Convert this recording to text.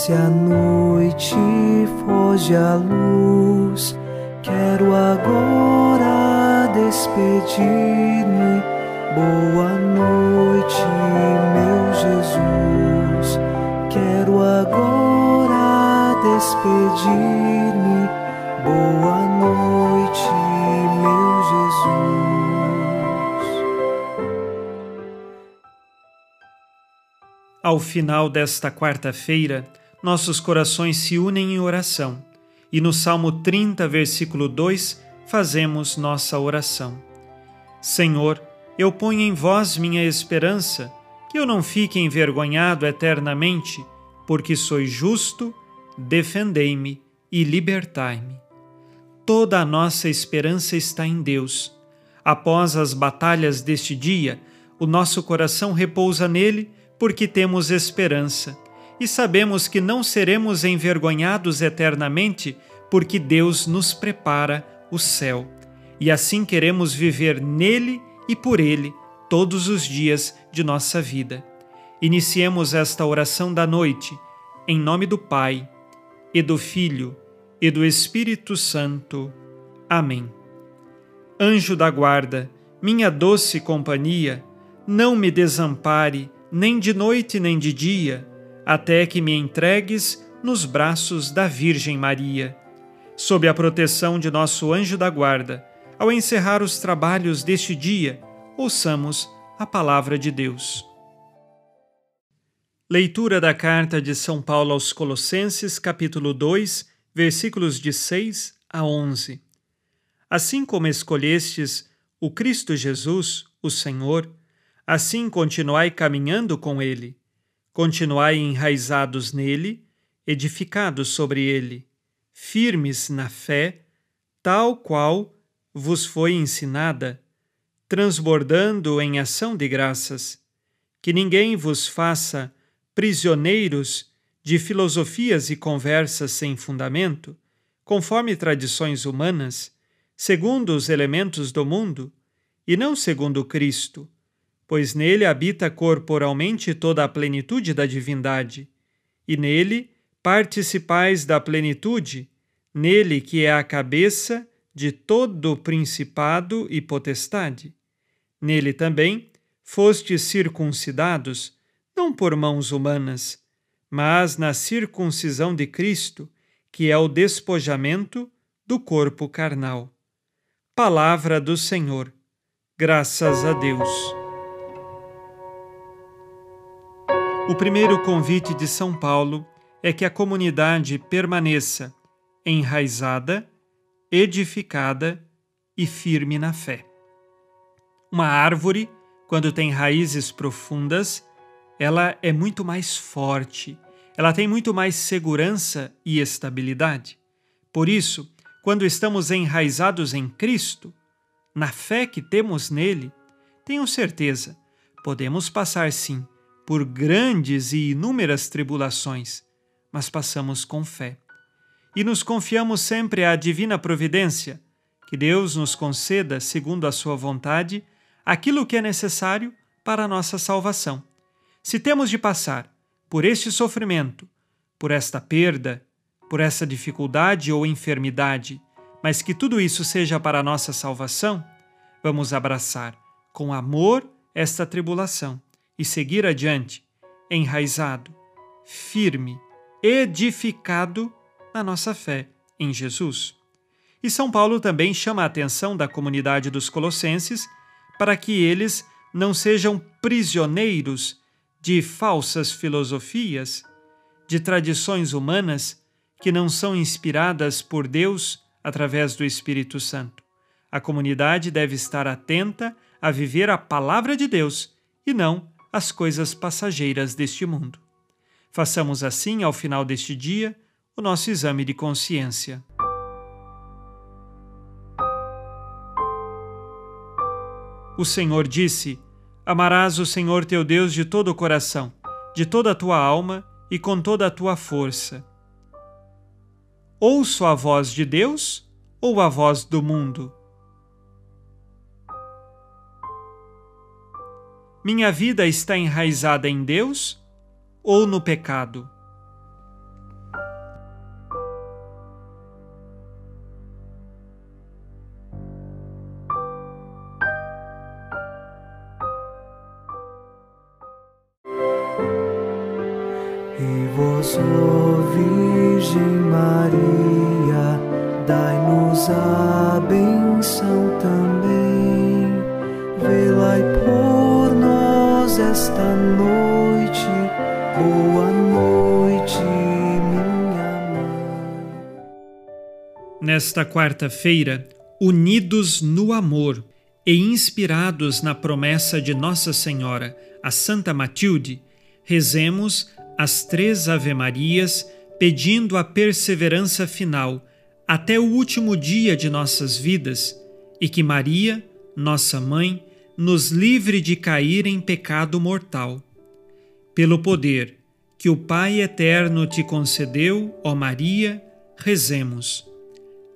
Desce a noite, foge a luz. Quero agora despedir-me. Boa noite, meu Jesus. Quero agora despedir-me. Boa noite, meu Jesus. Ao final desta quarta-feira, nossos corações se unem em oração e no Salmo 30, versículo 2, fazemos nossa oração. Senhor, eu ponho em vós minha esperança, que eu não fique envergonhado eternamente, porque sois justo, defendei-me e libertai-me. Toda a nossa esperança está em Deus. Após as batalhas deste dia, o nosso coração repousa nele porque temos esperança e sabemos que não seremos envergonhados eternamente, porque Deus nos prepara o céu. E assim queremos viver nele e por ele todos os dias de nossa vida. Iniciemos esta oração da noite, em nome do Pai, e do Filho, e do Espírito Santo. Amém. Anjo da guarda, minha doce companhia, não me desampare, nem de noite nem de dia até que me entregues nos braços da Virgem Maria. Sob a proteção de nosso anjo da guarda, ao encerrar os trabalhos deste dia, ouçamos a palavra de Deus. Leitura da carta de São Paulo aos Colossenses, capítulo 2, versículos de 6 a 11. Assim como escolhestes o Cristo Jesus, o Senhor, assim continuai caminhando com ele Continuai enraizados nele, edificados sobre ele, firmes na fé, tal qual vos foi ensinada, transbordando em ação de graças. Que ninguém vos faça prisioneiros de filosofias e conversas sem fundamento, conforme tradições humanas, segundo os elementos do mundo, e não segundo Cristo pois nele habita corporalmente toda a plenitude da divindade, e nele participais da plenitude, nele que é a cabeça de todo principado e potestade. Nele também fostes circuncidados, não por mãos humanas, mas na circuncisão de Cristo, que é o despojamento do corpo carnal. Palavra do Senhor. Graças a Deus. O primeiro convite de São Paulo é que a comunidade permaneça enraizada, edificada e firme na fé. Uma árvore, quando tem raízes profundas, ela é muito mais forte, ela tem muito mais segurança e estabilidade. Por isso, quando estamos enraizados em Cristo, na fé que temos nele, tenho certeza, podemos passar sim por grandes e inúmeras tribulações, mas passamos com fé. E nos confiamos sempre à divina providência, que Deus nos conceda, segundo a sua vontade, aquilo que é necessário para a nossa salvação. Se temos de passar por este sofrimento, por esta perda, por essa dificuldade ou enfermidade, mas que tudo isso seja para a nossa salvação, vamos abraçar com amor esta tribulação e seguir adiante, enraizado, firme, edificado na nossa fé em Jesus. E São Paulo também chama a atenção da comunidade dos Colossenses para que eles não sejam prisioneiros de falsas filosofias, de tradições humanas que não são inspiradas por Deus através do Espírito Santo. A comunidade deve estar atenta a viver a palavra de Deus e não as coisas passageiras deste mundo. Façamos assim, ao final deste dia, o nosso exame de consciência. O Senhor disse: Amarás o Senhor teu Deus de todo o coração, de toda a tua alma e com toda a tua força. Ouço a voz de Deus ou a voz do mundo? Minha vida está enraizada em Deus ou no pecado? E vós, Virgem Maria, dai-nos a Nesta quarta-feira, unidos no amor e inspirados na promessa de Nossa Senhora, a Santa Matilde, rezemos as três Ave-Marias pedindo a perseverança final até o último dia de nossas vidas e que Maria, nossa mãe, nos livre de cair em pecado mortal. Pelo poder que o Pai eterno te concedeu, ó Maria, rezemos.